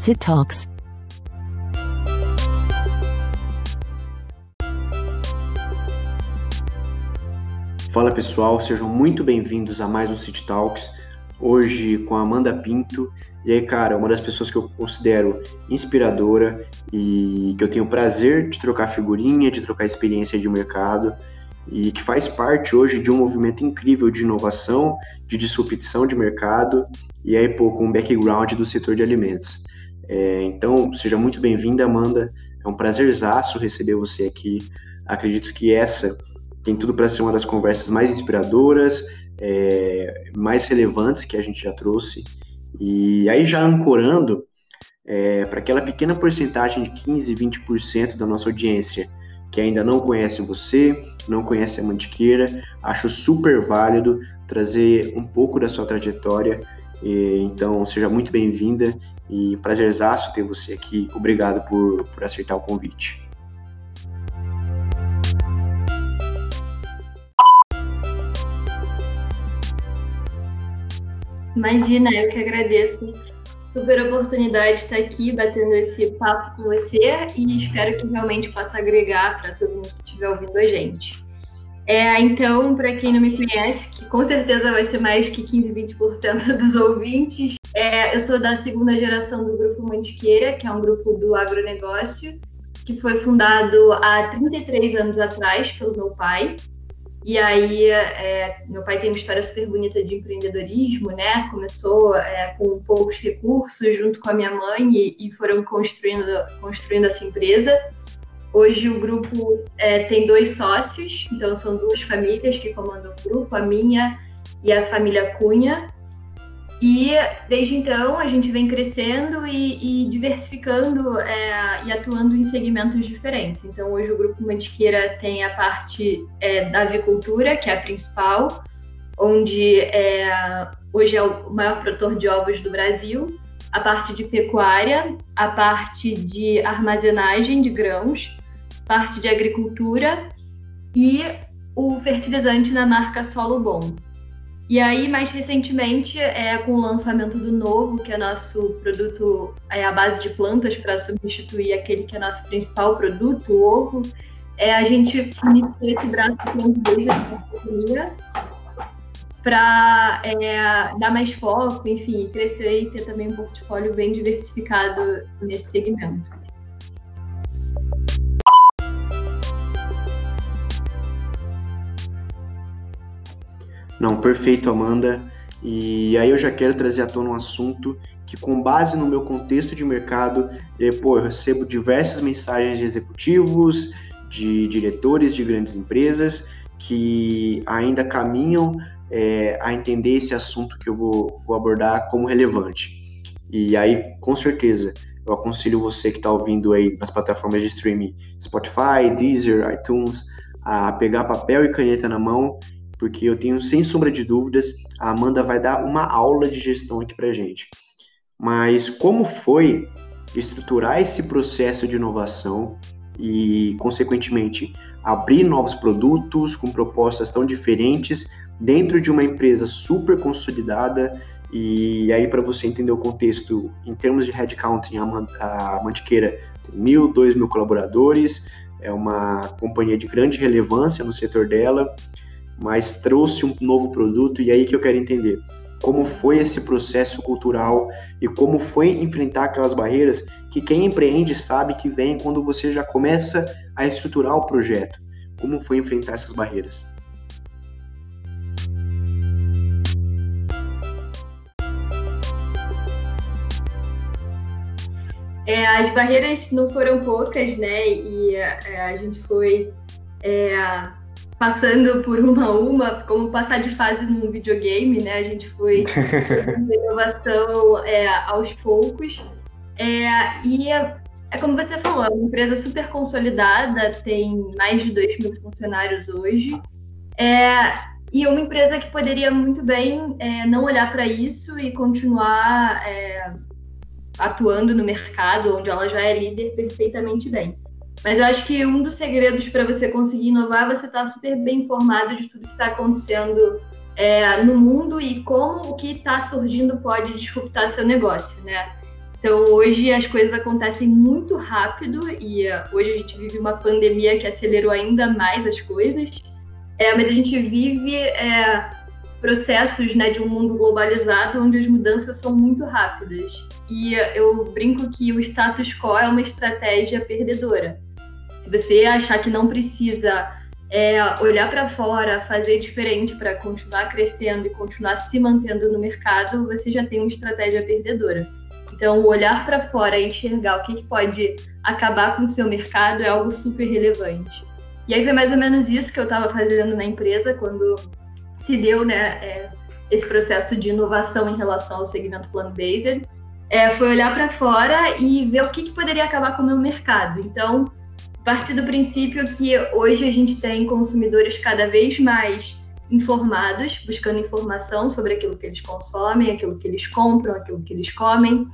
Sit Talks. Fala pessoal, sejam muito bem-vindos a mais um City Talks. Hoje com a Amanda Pinto. E aí, cara, uma das pessoas que eu considero inspiradora e que eu tenho prazer de trocar figurinha, de trocar experiência de mercado e que faz parte hoje de um movimento incrível de inovação, de disrupção de mercado e aí, pô, com um background do setor de alimentos. É, então, seja muito bem-vinda, Amanda. É um prazerzaço receber você aqui. Acredito que essa tem tudo para ser uma das conversas mais inspiradoras, é, mais relevantes que a gente já trouxe. E aí, já ancorando, é, para aquela pequena porcentagem de 15, 20% da nossa audiência que ainda não conhece você, não conhece a Mantiqueira, acho super válido trazer um pouco da sua trajetória. Então, seja muito bem-vinda e prazerzaço ter você aqui. Obrigado por, por aceitar o convite. Imagina, eu que agradeço. Super oportunidade de estar aqui batendo esse papo com você e espero que realmente possa agregar para todo mundo que estiver ouvindo a gente. É, então, para quem não me conhece, que com certeza vai ser mais que 15, 20% dos ouvintes, é, eu sou da segunda geração do Grupo Mantiqueira, que é um grupo do agronegócio, que foi fundado há 33 anos atrás pelo meu pai. E aí, é, meu pai tem uma história super bonita de empreendedorismo, né? Começou é, com poucos recursos, junto com a minha mãe, e, e foram construindo, construindo essa empresa. Hoje o grupo é, tem dois sócios, então são duas famílias que comandam o grupo, a minha e a família Cunha. E desde então a gente vem crescendo e, e diversificando é, e atuando em segmentos diferentes. Então hoje o Grupo Mantiqueira tem a parte é, da avicultura, que é a principal, onde é, hoje é o maior produtor de ovos do Brasil, a parte de pecuária, a parte de armazenagem de grãos, parte de agricultura e o fertilizante na marca Solo Bom. E aí, mais recentemente, é, com o lançamento do Novo, que é nosso produto é, à base de plantas para substituir aquele que é nosso principal produto, o ovo, é, a gente iniciou esse braço de desde a pandemia para é, dar mais foco, enfim, crescer e ter também um portfólio bem diversificado nesse segmento. Não, perfeito, Amanda. E aí eu já quero trazer à tona um assunto que, com base no meu contexto de mercado, eh, pô, eu recebo diversas mensagens de executivos, de diretores de grandes empresas que ainda caminham é, a entender esse assunto que eu vou, vou abordar como relevante. E aí, com certeza, eu aconselho você que está ouvindo aí nas plataformas de streaming Spotify, Deezer, iTunes, a pegar papel e caneta na mão porque eu tenho sem sombra de dúvidas, a Amanda vai dar uma aula de gestão aqui para gente. Mas como foi estruturar esse processo de inovação e, consequentemente, abrir novos produtos com propostas tão diferentes dentro de uma empresa super consolidada e aí, para você entender o contexto, em termos de headcount, a Mantiqueira tem mil, dois mil colaboradores, é uma companhia de grande relevância no setor dela, mas trouxe um novo produto e aí que eu quero entender como foi esse processo cultural e como foi enfrentar aquelas barreiras que quem empreende sabe que vem quando você já começa a estruturar o projeto. Como foi enfrentar essas barreiras? É, as barreiras não foram poucas, né? E é, a gente foi é, passando por uma a uma, como passar de fase num videogame, né? A gente foi fazendo inovação é, aos poucos. É, e é, é, como você falou, é uma empresa super consolidada, tem mais de 2 mil funcionários hoje. É, e uma empresa que poderia muito bem é, não olhar para isso e continuar é, atuando no mercado, onde ela já é líder perfeitamente bem. Mas eu acho que um dos segredos para você conseguir inovar é você estar tá super bem informado de tudo que está acontecendo é, no mundo e como o que está surgindo pode disruptar seu negócio, né? Então, hoje as coisas acontecem muito rápido e uh, hoje a gente vive uma pandemia que acelerou ainda mais as coisas. É, mas a gente vive é, processos né, de um mundo globalizado onde as mudanças são muito rápidas. E eu brinco que o status quo é uma estratégia perdedora. Se você achar que não precisa é, olhar para fora, fazer diferente para continuar crescendo e continuar se mantendo no mercado, você já tem uma estratégia perdedora. Então, olhar para fora e enxergar o que, que pode acabar com o seu mercado é algo super relevante. E aí foi mais ou menos isso que eu estava fazendo na empresa quando se deu né, é, esse processo de inovação em relação ao segmento plant-based. É, foi olhar para fora e ver o que, que poderia acabar com o meu mercado. Então, partir do princípio que hoje a gente tem consumidores cada vez mais informados, buscando informação sobre aquilo que eles consomem, aquilo que eles compram, aquilo que eles comem.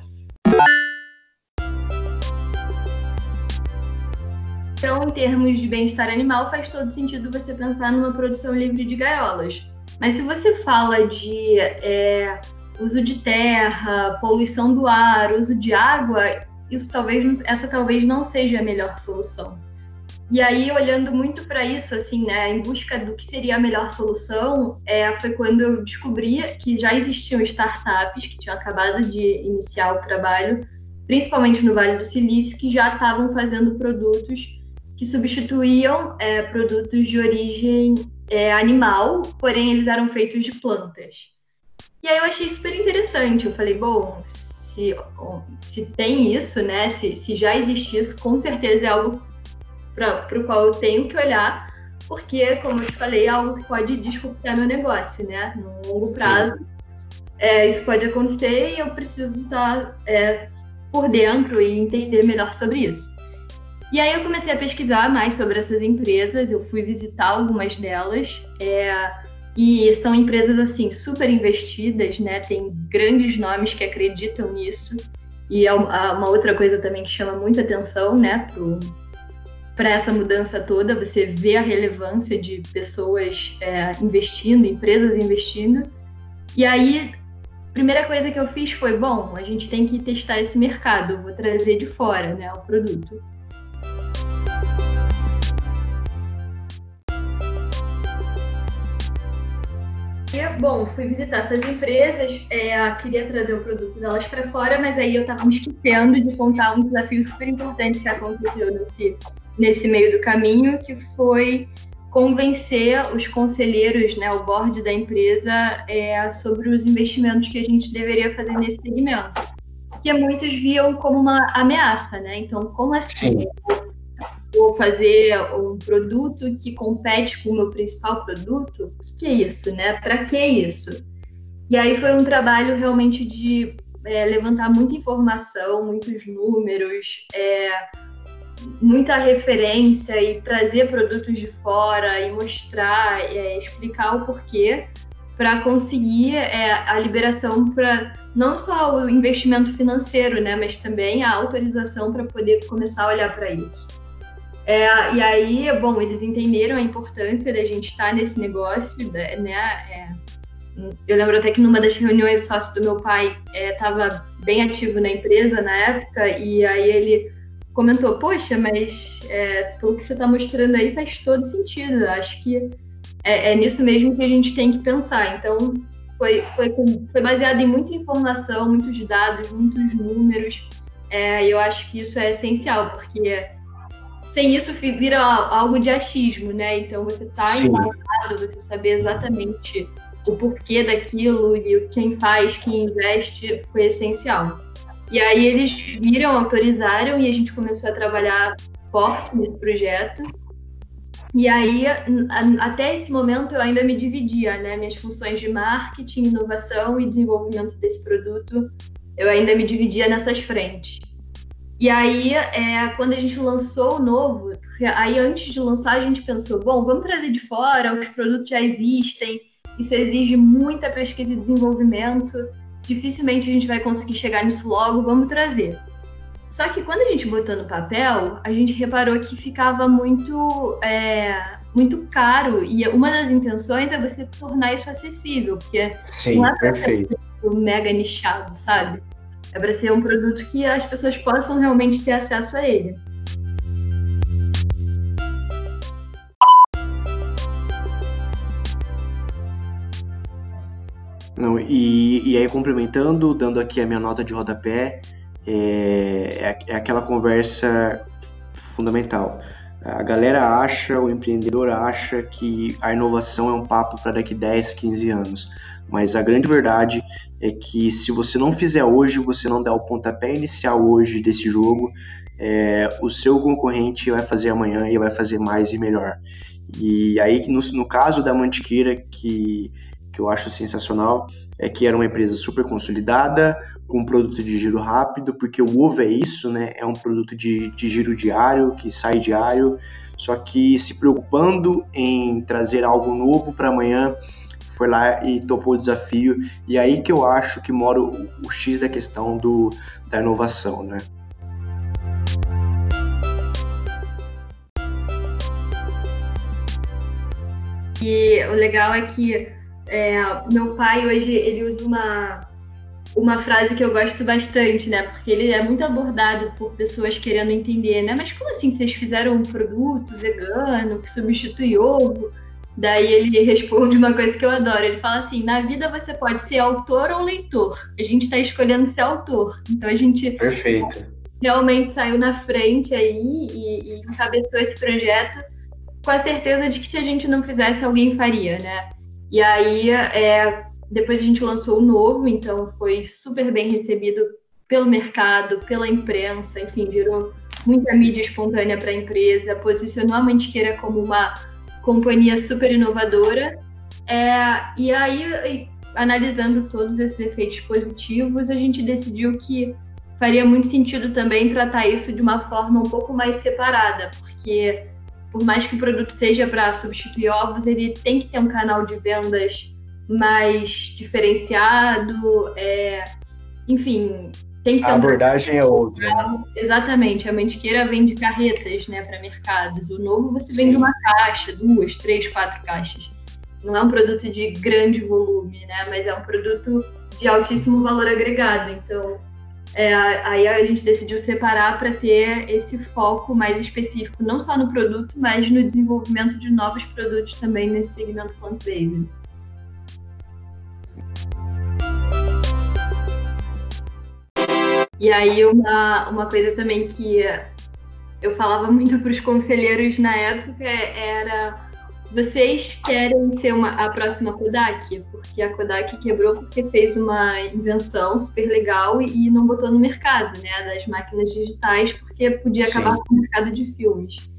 Então, em termos de bem-estar animal, faz todo sentido você pensar numa produção livre de gaiolas. Mas se você fala de é, uso de terra, poluição do ar, uso de água, isso talvez essa talvez não seja a melhor solução. E aí, olhando muito para isso, assim, né, em busca do que seria a melhor solução, é, foi quando eu descobri que já existiam startups que tinham acabado de iniciar o trabalho, principalmente no Vale do Silício, que já estavam fazendo produtos que substituíam é, produtos de origem é, animal, porém eles eram feitos de plantas. E aí eu achei super interessante. Eu falei, bom, se, se tem isso, né, se, se já existe isso, com certeza é algo para o qual eu tenho que olhar, porque, como eu te falei, é algo que pode disruptar meu negócio, né? No longo prazo, é, isso pode acontecer e eu preciso estar é, por dentro e entender melhor sobre isso. E aí eu comecei a pesquisar mais sobre essas empresas, eu fui visitar algumas delas, é, e são empresas assim super investidas, né? Tem grandes nomes que acreditam nisso. E é uma outra coisa também que chama muita atenção, né, para essa mudança toda, você vê a relevância de pessoas é, investindo, empresas investindo. E aí, a primeira coisa que eu fiz foi: bom, a gente tem que testar esse mercado, vou trazer de fora né, o produto. Bom, fui visitar essas empresas, é, queria trazer o produto delas para fora, mas aí eu estava me esquecendo de contar um desafio super importante que aconteceu nesse nesse meio do caminho, que foi convencer os conselheiros, né, o board da empresa, é, sobre os investimentos que a gente deveria fazer nesse segmento. Que muitos viam como uma ameaça, né? Então, como assim? Sim. Vou fazer um produto que compete com o meu principal produto? O que é isso, né? Para que isso? E aí foi um trabalho realmente de é, levantar muita informação, muitos números, é, muita referência e trazer produtos de fora e mostrar, é, explicar o porquê para conseguir é, a liberação para não só o investimento financeiro, né, mas também a autorização para poder começar a olhar para isso. É, e aí, bom, eles entenderam a importância da gente estar nesse negócio, né? É, eu lembro até que numa das reuniões sócio do meu pai estava é, bem ativo na empresa na época e aí ele comentou, poxa, mas é, pelo que você está mostrando aí faz todo sentido. Acho que é, é, nisso mesmo que a gente tem que pensar. Então, foi, foi, foi baseado em muita informação, muitos dados, muitos números. É, e eu acho que isso é essencial, porque sem isso vira algo de achismo, né? Então, você está envolvido, você saber exatamente o porquê daquilo e quem faz, quem investe, foi essencial. E aí eles viram, autorizaram e a gente começou a trabalhar forte nesse projeto. E aí, até esse momento, eu ainda me dividia, né? Minhas funções de marketing, inovação e desenvolvimento desse produto, eu ainda me dividia nessas frentes. E aí, é, quando a gente lançou o novo, aí antes de lançar, a gente pensou: bom, vamos trazer de fora, os produtos já existem, isso exige muita pesquisa e desenvolvimento dificilmente a gente vai conseguir chegar nisso logo, vamos trazer. Só que quando a gente botou no papel, a gente reparou que ficava muito, é, muito caro. E uma das intenções é você tornar isso acessível, porque Sim, não é perfeito. mega nichado, sabe? É para ser um produto que as pessoas possam realmente ter acesso a ele. Não, e, e aí, complementando, dando aqui a minha nota de rodapé, é, é, é aquela conversa fundamental. A galera acha, o empreendedor acha que a inovação é um papo para daqui 10, 15 anos. Mas a grande verdade é que se você não fizer hoje, você não der o pontapé inicial hoje desse jogo, é, o seu concorrente vai fazer amanhã e vai fazer mais e melhor. E aí, no, no caso da Mantiqueira, que que eu acho sensacional é que era uma empresa super consolidada, com um produto de giro rápido, porque o ovo é isso, né? É um produto de, de giro diário, que sai diário, só que se preocupando em trazer algo novo para amanhã, foi lá e topou o desafio. E aí que eu acho que mora o, o X da questão do, da inovação, né? E o legal é que é, meu pai hoje ele usa uma uma frase que eu gosto bastante, né? Porque ele é muito abordado por pessoas querendo entender, né? Mas como assim vocês fizeram um produto vegano que substitui ovo? Daí ele responde uma coisa que eu adoro. Ele fala assim: na vida você pode ser autor ou leitor. A gente está escolhendo ser autor. Então a gente Perfeito. realmente saiu na frente aí e, e encabeçou esse projeto com a certeza de que se a gente não fizesse, alguém faria, né? E aí, é, depois a gente lançou o novo, então foi super bem recebido pelo mercado, pela imprensa, enfim, virou muita mídia espontânea para a empresa, posicionou a Mantiqueira como uma companhia super inovadora. É, e aí, analisando todos esses efeitos positivos, a gente decidiu que faria muito sentido também tratar isso de uma forma um pouco mais separada, porque por mais que o produto seja para substituir ovos, ele tem que ter um canal de vendas mais diferenciado, é, enfim, tem que a abordagem é outra. Né? Exatamente, a mantiqueira vende carretas, né, para mercados. O novo você Sim. vende uma caixa, duas, três, quatro caixas. Não é um produto de grande volume, né, mas é um produto de altíssimo valor agregado. Então, é, aí a gente decidiu separar para ter esse foco mais específico, não só no produto, mas no desenvolvimento de novos produtos também nesse segmento plant-based. E aí uma, uma coisa também que eu falava muito para os conselheiros na época era vocês querem ser uma, a próxima Kodak? Porque a Kodak quebrou porque fez uma invenção super legal e não botou no mercado, né? Das máquinas digitais, porque podia Sim. acabar com o mercado de filmes.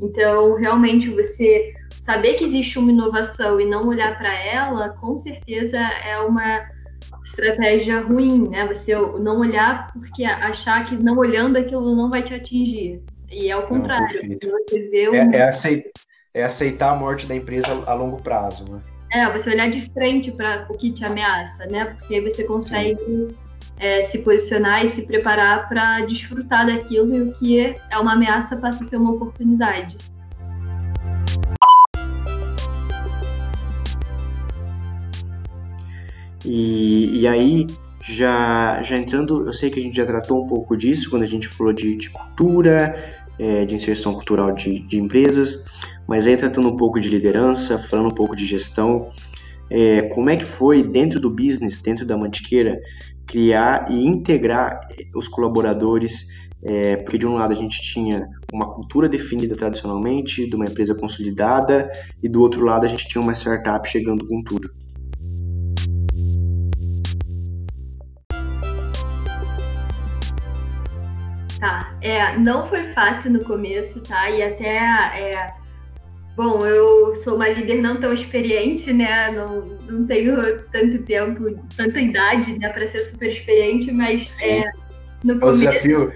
Então, realmente, você saber que existe uma inovação e não olhar para ela, com certeza é uma estratégia ruim, né? Você não olhar porque achar que não olhando aquilo não vai te atingir. E é o contrário. Não, é, é, aceitar é aceitar a morte da empresa a longo prazo, né? É, você olhar de frente para o que te ameaça, né? Porque aí você consegue é, se posicionar e se preparar para desfrutar daquilo e o que é uma ameaça passa a ser uma oportunidade. E, e aí, já, já entrando, eu sei que a gente já tratou um pouco disso quando a gente falou de, de cultura, é, de inserção cultural de, de empresas, mas aí tratando um pouco de liderança, falando um pouco de gestão, é, como é que foi dentro do business, dentro da Mantiqueira, criar e integrar os colaboradores, é, porque de um lado a gente tinha uma cultura definida tradicionalmente, de uma empresa consolidada, e do outro lado a gente tinha uma startup chegando com tudo. É, não foi fácil no começo, tá? E até é, Bom, eu sou uma líder não tão experiente, né? Não, não tenho tanto tempo, tanta idade, né, para ser super experiente, mas é, no começo... É o desafio,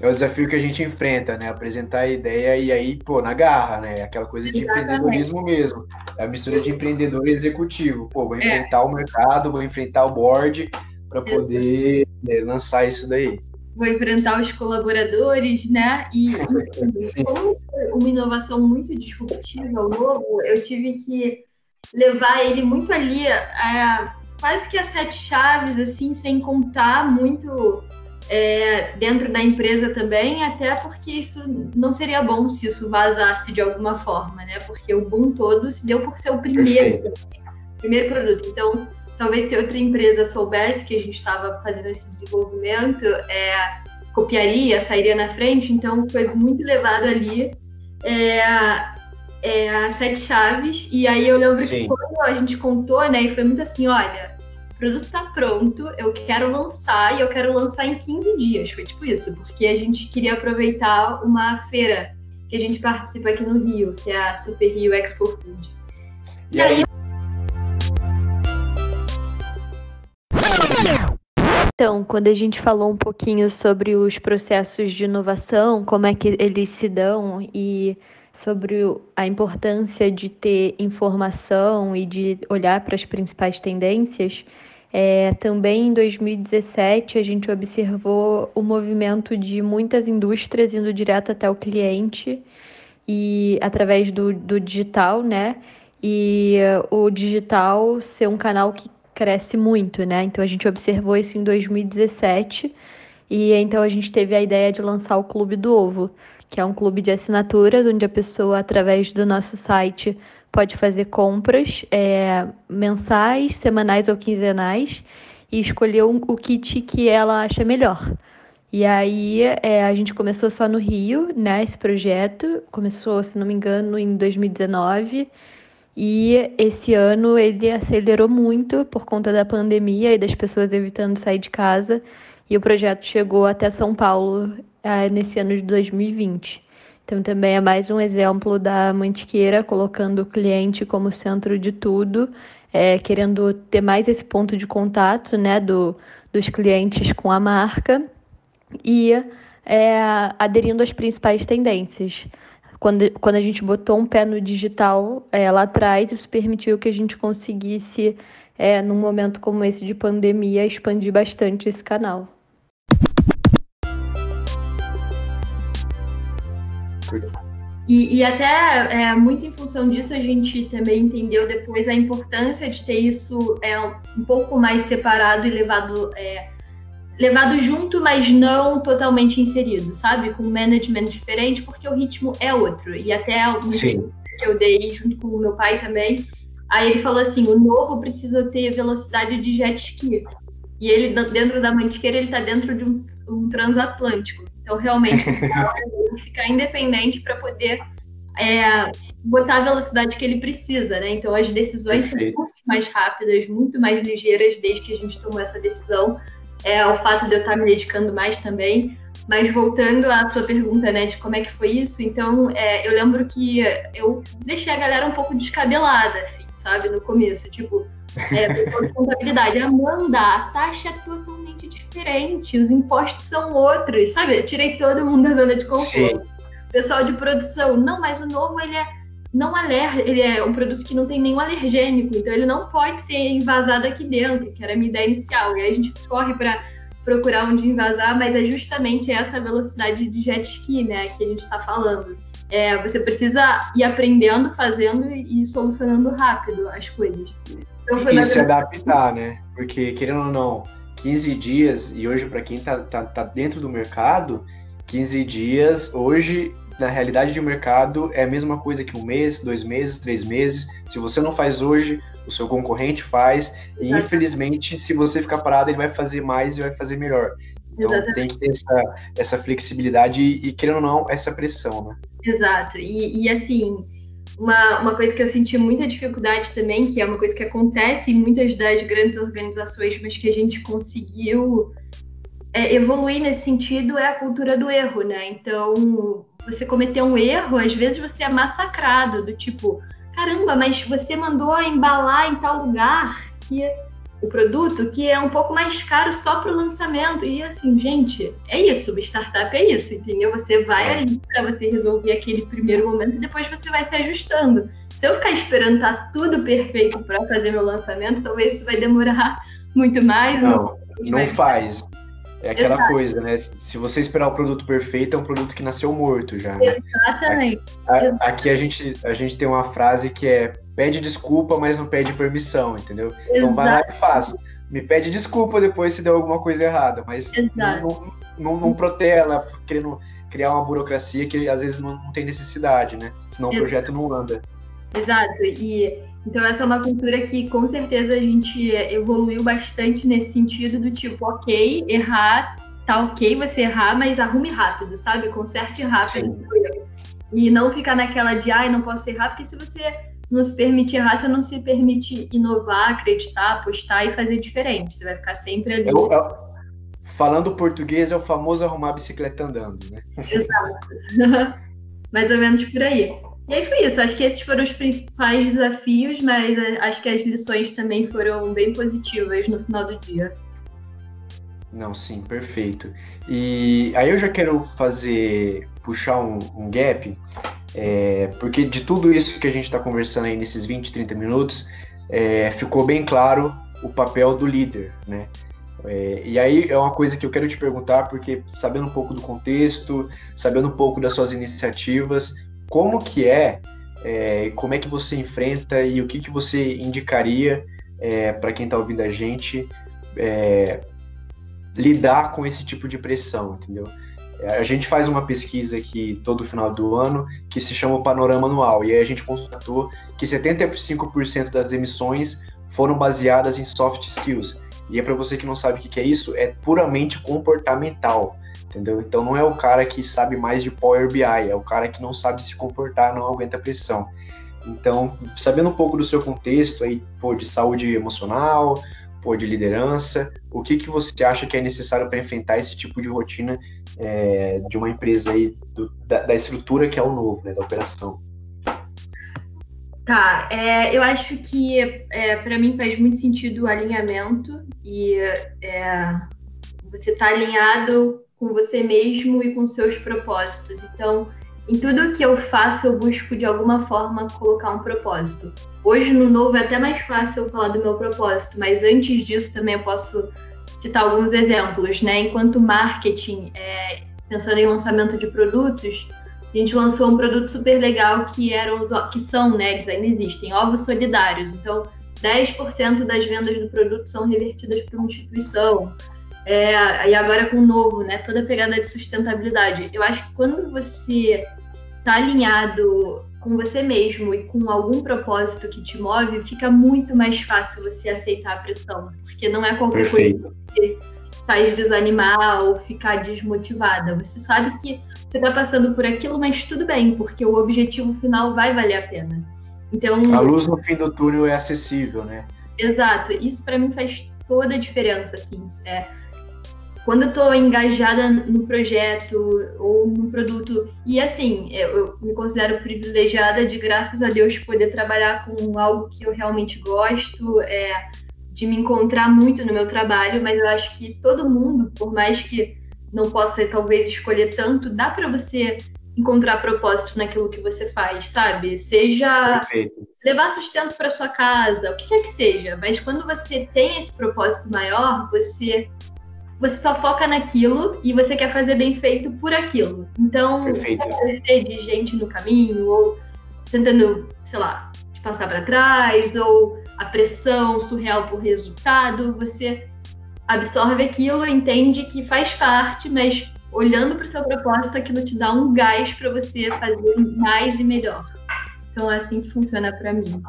é o desafio que a gente enfrenta, né? Apresentar a ideia e aí, pô, na garra, né? Aquela coisa de Exatamente. empreendedorismo mesmo. É a mistura de empreendedor e executivo. Pô, vou é. enfrentar o mercado, vou enfrentar o board para poder né, lançar isso daí vou enfrentar os colaboradores, né? E, e como uma inovação muito disruptiva, o novo, eu tive que levar ele muito ali a, quase que a sete chaves, assim, sem contar muito é, dentro da empresa também, até porque isso não seria bom se isso vazasse de alguma forma, né? Porque o boom todo se deu por ser o primeiro, primeiro produto. Então, talvez se outra empresa soubesse que a gente estava fazendo esse desenvolvimento, é, copiaria, sairia na frente. Então, foi muito levado ali é, é, a sete chaves. E aí eu lembro Sim. que quando a gente contou, né, e foi muito assim, olha o produto está pronto, eu quero lançar e eu quero lançar em 15 dias. Foi tipo isso, porque a gente queria aproveitar uma feira que a gente participa aqui no Rio, que é a Super Rio Expo Food. E, e aí... Então, quando a gente falou um pouquinho sobre os processos de inovação, como é que eles se dão e sobre a importância de ter informação e de olhar para as principais tendências, é, também em 2017 a gente observou o movimento de muitas indústrias indo direto até o cliente e através do, do digital, né? E o digital ser um canal que cresce muito, né? Então a gente observou isso em 2017 e então a gente teve a ideia de lançar o Clube do Ovo, que é um clube de assinaturas onde a pessoa através do nosso site pode fazer compras é, mensais, semanais ou quinzenais e escolher um, o kit que ela acha melhor. E aí é, a gente começou só no Rio, né, esse projeto. Começou, se não me engano, em 2019. E esse ano ele acelerou muito por conta da pandemia e das pessoas evitando sair de casa. E o projeto chegou até São Paulo é, nesse ano de 2020. Então, também é mais um exemplo da Mantiqueira colocando o cliente como centro de tudo, é, querendo ter mais esse ponto de contato né, do, dos clientes com a marca e é, aderindo às principais tendências. Quando, quando a gente botou um pé no digital é, lá atrás, isso permitiu que a gente conseguisse, é, num momento como esse de pandemia, expandir bastante esse canal. E, e, até é, muito em função disso a gente também entendeu depois a importância de ter isso é, um pouco mais separado e levado, é, levado junto, mas não totalmente inserido, sabe? Com um management diferente, porque o ritmo é outro. E até o que eu dei junto com o meu pai também, aí ele falou assim, o novo precisa ter velocidade de jet ski. E ele, dentro da mantiqueira, ele está dentro de um, um transatlântico. Então, realmente, ficar independente para poder é, botar a velocidade que ele precisa, né? Então, as decisões Perfeito. são muito mais rápidas, muito mais ligeiras desde que a gente tomou essa decisão. É o fato de eu estar me dedicando mais também. Mas voltando à sua pergunta, né, de como é que foi isso, então é, eu lembro que eu deixei a galera um pouco descabelada, assim, sabe, no começo, tipo, é, contabilidade. Amanda, a taxa é totalmente diferente, os impostos são outros, sabe? Eu tirei todo mundo da zona de conforto. Sim. Pessoal de produção, não, mas o novo ele é não aler, ele é um produto que não tem nenhum alergênico, então ele não pode ser envasado aqui dentro, que era a minha ideia inicial. E aí a gente corre para procurar onde invasar, mas é justamente essa velocidade de jet ski, né, que a gente está falando. É, você precisa ir aprendendo, fazendo e solucionando rápido as coisas. Então, e se adaptar, né? Porque, querendo ou não, 15 dias, e hoje para quem tá, tá, tá dentro do mercado, 15 dias, hoje, na realidade de mercado, é a mesma coisa que um mês, dois meses, três meses. Se você não faz hoje, o seu concorrente faz, e infelizmente, se você ficar parado, ele vai fazer mais e vai fazer melhor. Então Exatamente. tem que ter essa, essa flexibilidade e, querendo ou não, essa pressão, né? Exato. E, e assim, uma, uma coisa que eu senti muita dificuldade também, que é uma coisa que acontece em muitas das grandes organizações, mas que a gente conseguiu é, evoluir nesse sentido, é a cultura do erro, né? Então, você cometer um erro, às vezes você é massacrado, do tipo, caramba, mas você mandou embalar em tal lugar que o produto que é um pouco mais caro só para o lançamento. E assim, gente, é isso, startup é isso, entendeu? Você vai é. ali para você resolver aquele primeiro momento e depois você vai se ajustando. Se eu ficar esperando estar tá tudo perfeito para fazer meu lançamento, talvez isso vai demorar muito mais. Não, não, não faz. É aquela Exato. coisa, né? Se você esperar o produto perfeito, é um produto que nasceu morto já. Né? Exatamente. Aqui a gente, a gente tem uma frase que é pede desculpa, mas não pede permissão, entendeu? Exato. Então vai lá e faz. Me pede desculpa depois se deu alguma coisa errada, mas não, não, não protela, querendo criar uma burocracia que às vezes não, não tem necessidade, né? Senão Exato. o projeto não anda. Exato. E então essa é uma cultura que com certeza a gente evoluiu bastante nesse sentido do tipo, ok, errar, tá ok você errar, mas arrume rápido, sabe? Conserte rápido. Sim. E não ficar naquela de, ai, não posso errar, porque se você não se permite errar, você não se permite inovar, acreditar, apostar e fazer diferente. Você vai ficar sempre ali. Eu, eu, falando português, é o famoso arrumar a bicicleta andando, né? Exato. Mais ou menos por aí. E aí foi isso. Acho que esses foram os principais desafios, mas eh, acho que as lições também foram bem positivas no final do dia. Não, sim, perfeito. E aí eu já quero fazer, puxar um, um gap, é, porque de tudo isso que a gente está conversando aí nesses 20, 30 minutos, é, ficou bem claro o papel do líder, né? É, e aí é uma coisa que eu quero te perguntar, porque sabendo um pouco do contexto, sabendo um pouco das suas iniciativas, como que é, é como é que você enfrenta e o que, que você indicaria é, para quem está ouvindo a gente é, lidar com esse tipo de pressão, entendeu? A gente faz uma pesquisa aqui todo final do ano que se chama o Panorama Anual, e aí a gente constatou que 75% das emissões foram baseadas em soft skills. E é para você que não sabe o que é isso, é puramente comportamental entendeu? Então não é o cara que sabe mais de Power BI, é o cara que não sabe se comportar, não aguenta pressão. Então, sabendo um pouco do seu contexto aí, pô, de saúde emocional, pô, de liderança, o que, que você acha que é necessário para enfrentar esse tipo de rotina é, de uma empresa aí, do, da, da, estrutura que é o novo, né, da operação? Tá, é, eu acho que é, para mim faz muito sentido o alinhamento e é, você está alinhado com você mesmo e com seus propósitos. Então, em tudo que eu faço, eu busco de alguma forma colocar um propósito. Hoje no novo é até mais fácil eu falar do meu propósito, mas antes disso também eu posso citar alguns exemplos, né? Enquanto marketing, é, pensando em lançamento de produtos, a gente lançou um produto super legal que eram os, que são, né? Eles ainda existem, ovos solidários. Então, 10% das vendas do produto são revertidas para uma instituição. É, e agora com o novo, né? Toda a pegada de sustentabilidade. Eu acho que quando você está alinhado com você mesmo e com algum propósito que te move, fica muito mais fácil você aceitar a pressão. Porque não é qualquer Perfeito. coisa que faz desanimar ou ficar desmotivada. Você sabe que você está passando por aquilo, mas tudo bem, porque o objetivo final vai valer a pena. Então, a luz no fim do túnel é acessível, né? Exato. Isso para mim faz toda a diferença, assim. É, quando eu estou engajada no projeto ou no produto, e assim, eu, eu, me considero privilegiada de, graças a Deus, poder trabalhar com algo que eu realmente gosto, é, de me encontrar muito no meu trabalho, mas eu acho que todo mundo, por mais que não possa talvez escolher tanto, dá para você encontrar propósito naquilo que você faz, sabe? Seja Perfeito. levar sustento para sua casa, o que quer que seja, mas quando você tem esse propósito maior, você você só foca naquilo e você quer fazer bem feito por aquilo. Então, você de gente no caminho, ou tentando, sei lá, te passar para trás, ou a pressão surreal por resultado, você absorve aquilo, entende que faz parte, mas olhando para o seu propósito, aquilo te dá um gás para você fazer mais e melhor. Então, é assim que funciona para mim.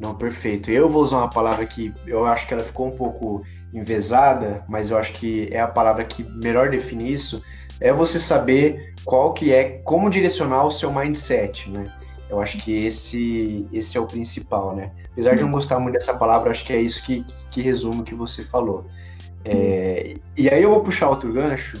Não, perfeito. Eu vou usar uma palavra que eu acho que ela ficou um pouco envezada, mas eu acho que é a palavra que melhor define isso, é você saber qual que é, como direcionar o seu mindset, né? Eu acho que esse, esse é o principal, né? Apesar de não gostar muito dessa palavra, acho que é isso que, que resume o que você falou. É, e aí eu vou puxar outro gancho,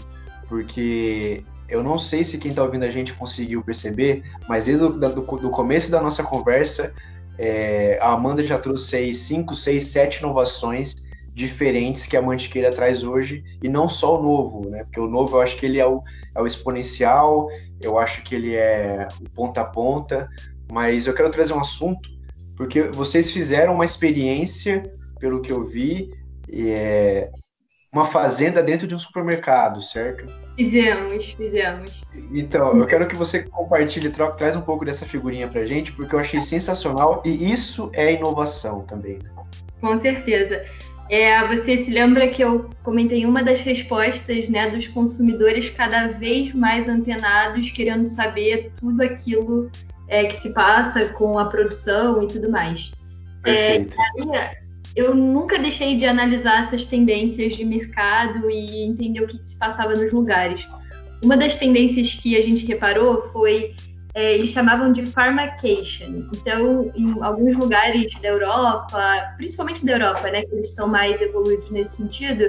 porque eu não sei se quem está ouvindo a gente conseguiu perceber, mas desde o começo da nossa conversa, é, a Amanda já trouxe 5, 6, 7 inovações diferentes que a Mantiqueira traz hoje, e não só o novo, né? Porque o novo eu acho que ele é o, é o exponencial, eu acho que ele é o ponta a ponta, mas eu quero trazer um assunto, porque vocês fizeram uma experiência, pelo que eu vi, é, uma fazenda dentro de um supermercado, certo? Fizemos, fizemos. Então, eu quero que você compartilhe, troque, traz um pouco dessa figurinha pra gente, porque eu achei sensacional e isso é inovação também. Né? Com certeza. É, você se lembra que eu comentei uma das respostas né, dos consumidores cada vez mais antenados, querendo saber tudo aquilo é, que se passa com a produção e tudo mais. É, aí, eu nunca deixei de analisar essas tendências de mercado e entender o que se passava nos lugares. Uma das tendências que a gente reparou foi é, eles chamavam de pharmacation. Então, em alguns lugares da Europa, principalmente da Europa, né, que eles estão mais evoluídos nesse sentido,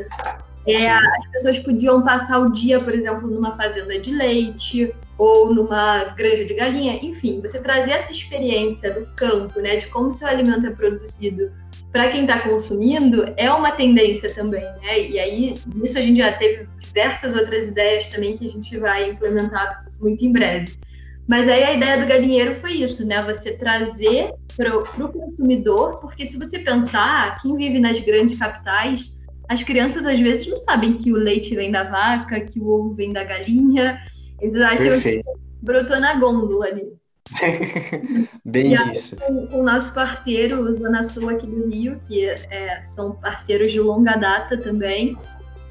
é, as pessoas podiam passar o dia, por exemplo, numa fazenda de leite ou numa granja de galinha, enfim, você trazer essa experiência do campo, né, de como seu alimento é produzido para quem está consumindo é uma tendência também, né? E aí nisso a gente já teve diversas outras ideias também que a gente vai implementar muito em breve. Mas aí a ideia do galinheiro foi isso, né? Você trazer para o consumidor, porque se você pensar, quem vive nas grandes capitais, as crianças às vezes não sabem que o leite vem da vaca, que o ovo vem da galinha. Eles acham Perfeito. que brotou na gôndola ali. Bem e isso. Com, com o nosso parceiro, o Zona Sul aqui do Rio, que é, são parceiros de longa data também,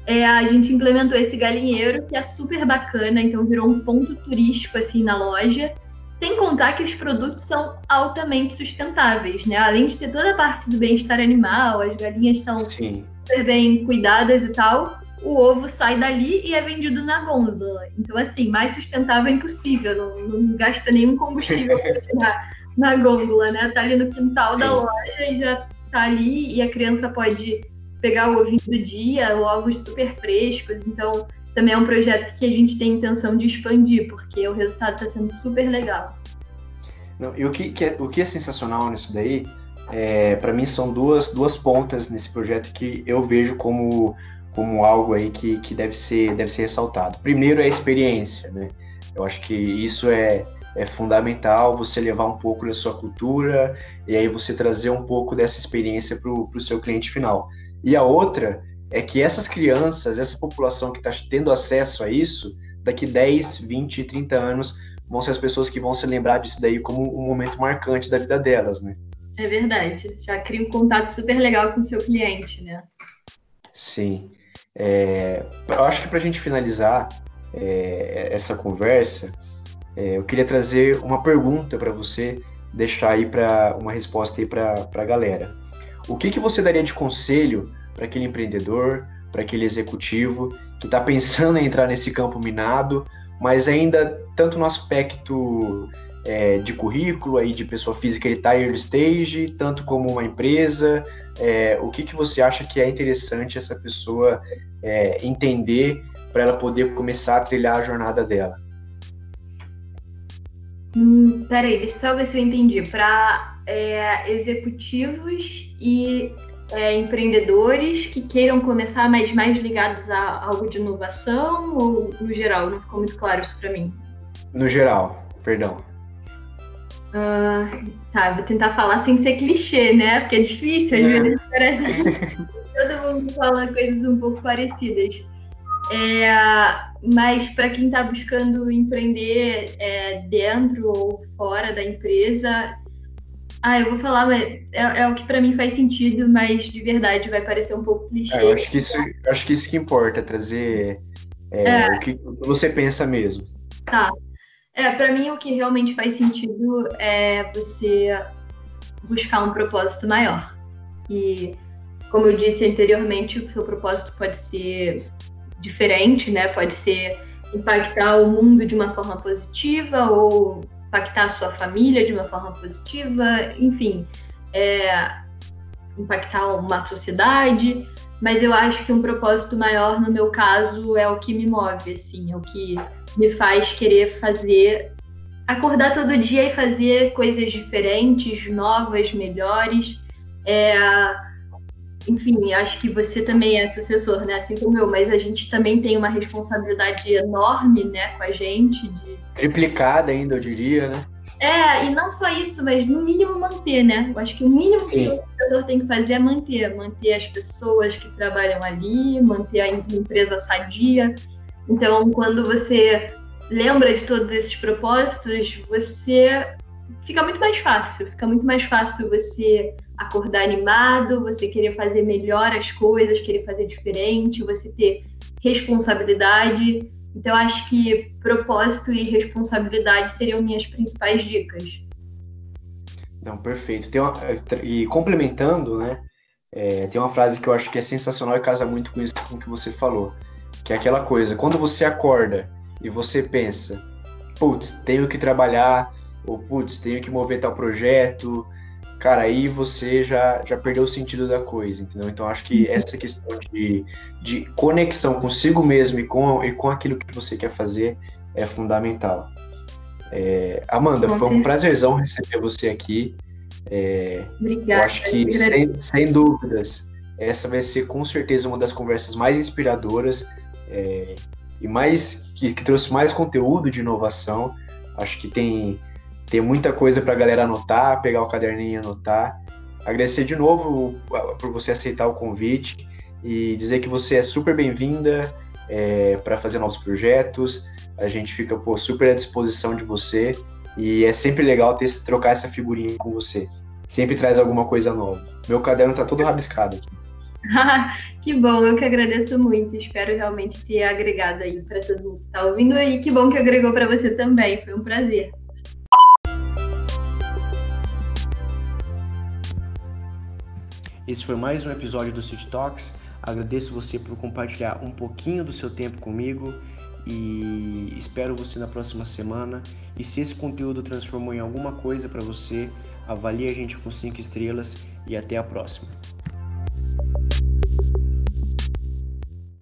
é, a gente implementou esse galinheiro que é super bacana, então virou um ponto turístico assim na loja. Sem contar que os produtos são altamente sustentáveis, né? Além de ter toda a parte do bem-estar animal, as galinhas são Sim. super bem cuidadas e tal, o ovo sai dali e é vendido na gôndola. Então, assim, mais sustentável é impossível, não, não gasta nenhum combustível na, na gôndola, né? Tá ali no quintal Sim. da loja e já tá ali e a criança pode pegar o ovinho do dia, ovos super frescos. Então, também é um projeto que a gente tem intenção de expandir, porque o resultado está sendo super legal. Não, e o que, que é, o que é sensacional nisso daí, é, para mim são duas, duas pontas nesse projeto que eu vejo como, como algo aí que, que deve, ser, deve ser ressaltado. Primeiro é a experiência, né? Eu acho que isso é, é fundamental você levar um pouco da sua cultura e aí você trazer um pouco dessa experiência para o seu cliente final. E a outra é que essas crianças, essa população que está tendo acesso a isso, daqui 10, 20, 30 anos, vão ser as pessoas que vão se lembrar disso daí como um momento marcante da vida delas, né? É verdade. Já cria um contato super legal com o seu cliente, né? Sim. É, eu acho que para a gente finalizar é, essa conversa, é, eu queria trazer uma pergunta para você, deixar aí para uma resposta aí para a galera. O que, que você daria de conselho para aquele empreendedor, para aquele executivo que está pensando em entrar nesse campo minado, mas ainda tanto no aspecto é, de currículo aí de pessoa física ele está early stage, tanto como uma empresa, é, o que, que você acha que é interessante essa pessoa é, entender para ela poder começar a trilhar a jornada dela? Hum, peraí, deixa eu só ver se eu entendi. Para é, executivos e é, empreendedores que queiram começar, mas mais ligados a algo de inovação ou no geral? Não ficou muito claro isso para mim. No geral, perdão. Uh, tá, vou tentar falar sem ser clichê, né? Porque é difícil, às é. vezes parece todo mundo fala coisas um pouco parecidas. É, mas para quem está buscando empreender é, dentro ou fora da empresa, ah, eu vou falar, mas é, é o que para mim faz sentido, mas de verdade vai parecer um pouco clichê. É, eu acho que isso, acho que isso que importa, trazer é, é. o que você pensa mesmo. Tá. É, para mim o que realmente faz sentido é você buscar um propósito maior. E como eu disse anteriormente, o seu propósito pode ser diferente, né? Pode ser impactar o mundo de uma forma positiva ou impactar a sua família de uma forma positiva, enfim, é, impactar uma sociedade. Mas eu acho que um propósito maior, no meu caso, é o que me move, assim, é o que me faz querer fazer, acordar todo dia e fazer coisas diferentes, novas, melhores. É, enfim, acho que você também é sucessor, né? Assim como eu, mas a gente também tem uma responsabilidade enorme, né, com a gente. De... Triplicada ainda, eu diria, né? É, e não só isso, mas no mínimo manter, né? Eu acho que o mínimo Sim. que o empreendedor tem que fazer é manter, manter as pessoas que trabalham ali, manter a empresa sadia. Então, quando você lembra de todos esses propósitos, você fica muito mais fácil, fica muito mais fácil você acordar animado, você querer fazer melhor as coisas, querer fazer diferente, você ter responsabilidade. Então, acho que propósito e responsabilidade seriam minhas principais dicas. Não, perfeito. Uma, e complementando, né? É, tem uma frase que eu acho que é sensacional e casa muito com isso com o que você falou, que é aquela coisa, quando você acorda e você pensa, putz, tenho que trabalhar, ou putz, tenho que mover tal projeto, cara, aí você já, já perdeu o sentido da coisa, entendeu? Então acho que uhum. essa questão de, de conexão consigo mesmo e com, e com aquilo que você quer fazer é fundamental. É, Amanda, foi um prazerzão receber você aqui. É, Obrigada. Eu acho que, sem, sem dúvidas, essa vai ser com certeza uma das conversas mais inspiradoras é, e mais que, que trouxe mais conteúdo de inovação. Acho que tem tem muita coisa para a galera anotar, pegar o caderninho e anotar. Agradecer de novo por você aceitar o convite e dizer que você é super bem-vinda é, para fazer novos projetos. A gente fica pô, super à disposição de você e é sempre legal ter, trocar essa figurinha com você. Sempre traz alguma coisa nova. Meu caderno está todo rabiscado aqui. que bom, eu que agradeço muito. Espero realmente ter agregado aí para todo mundo que está ouvindo e que bom que agregou para você também. Foi um prazer. Esse foi mais um episódio do City Talks. Agradeço você por compartilhar um pouquinho do seu tempo comigo e espero você na próxima semana. E se esse conteúdo transformou em alguma coisa para você, avalie a gente com 5 estrelas e até a próxima.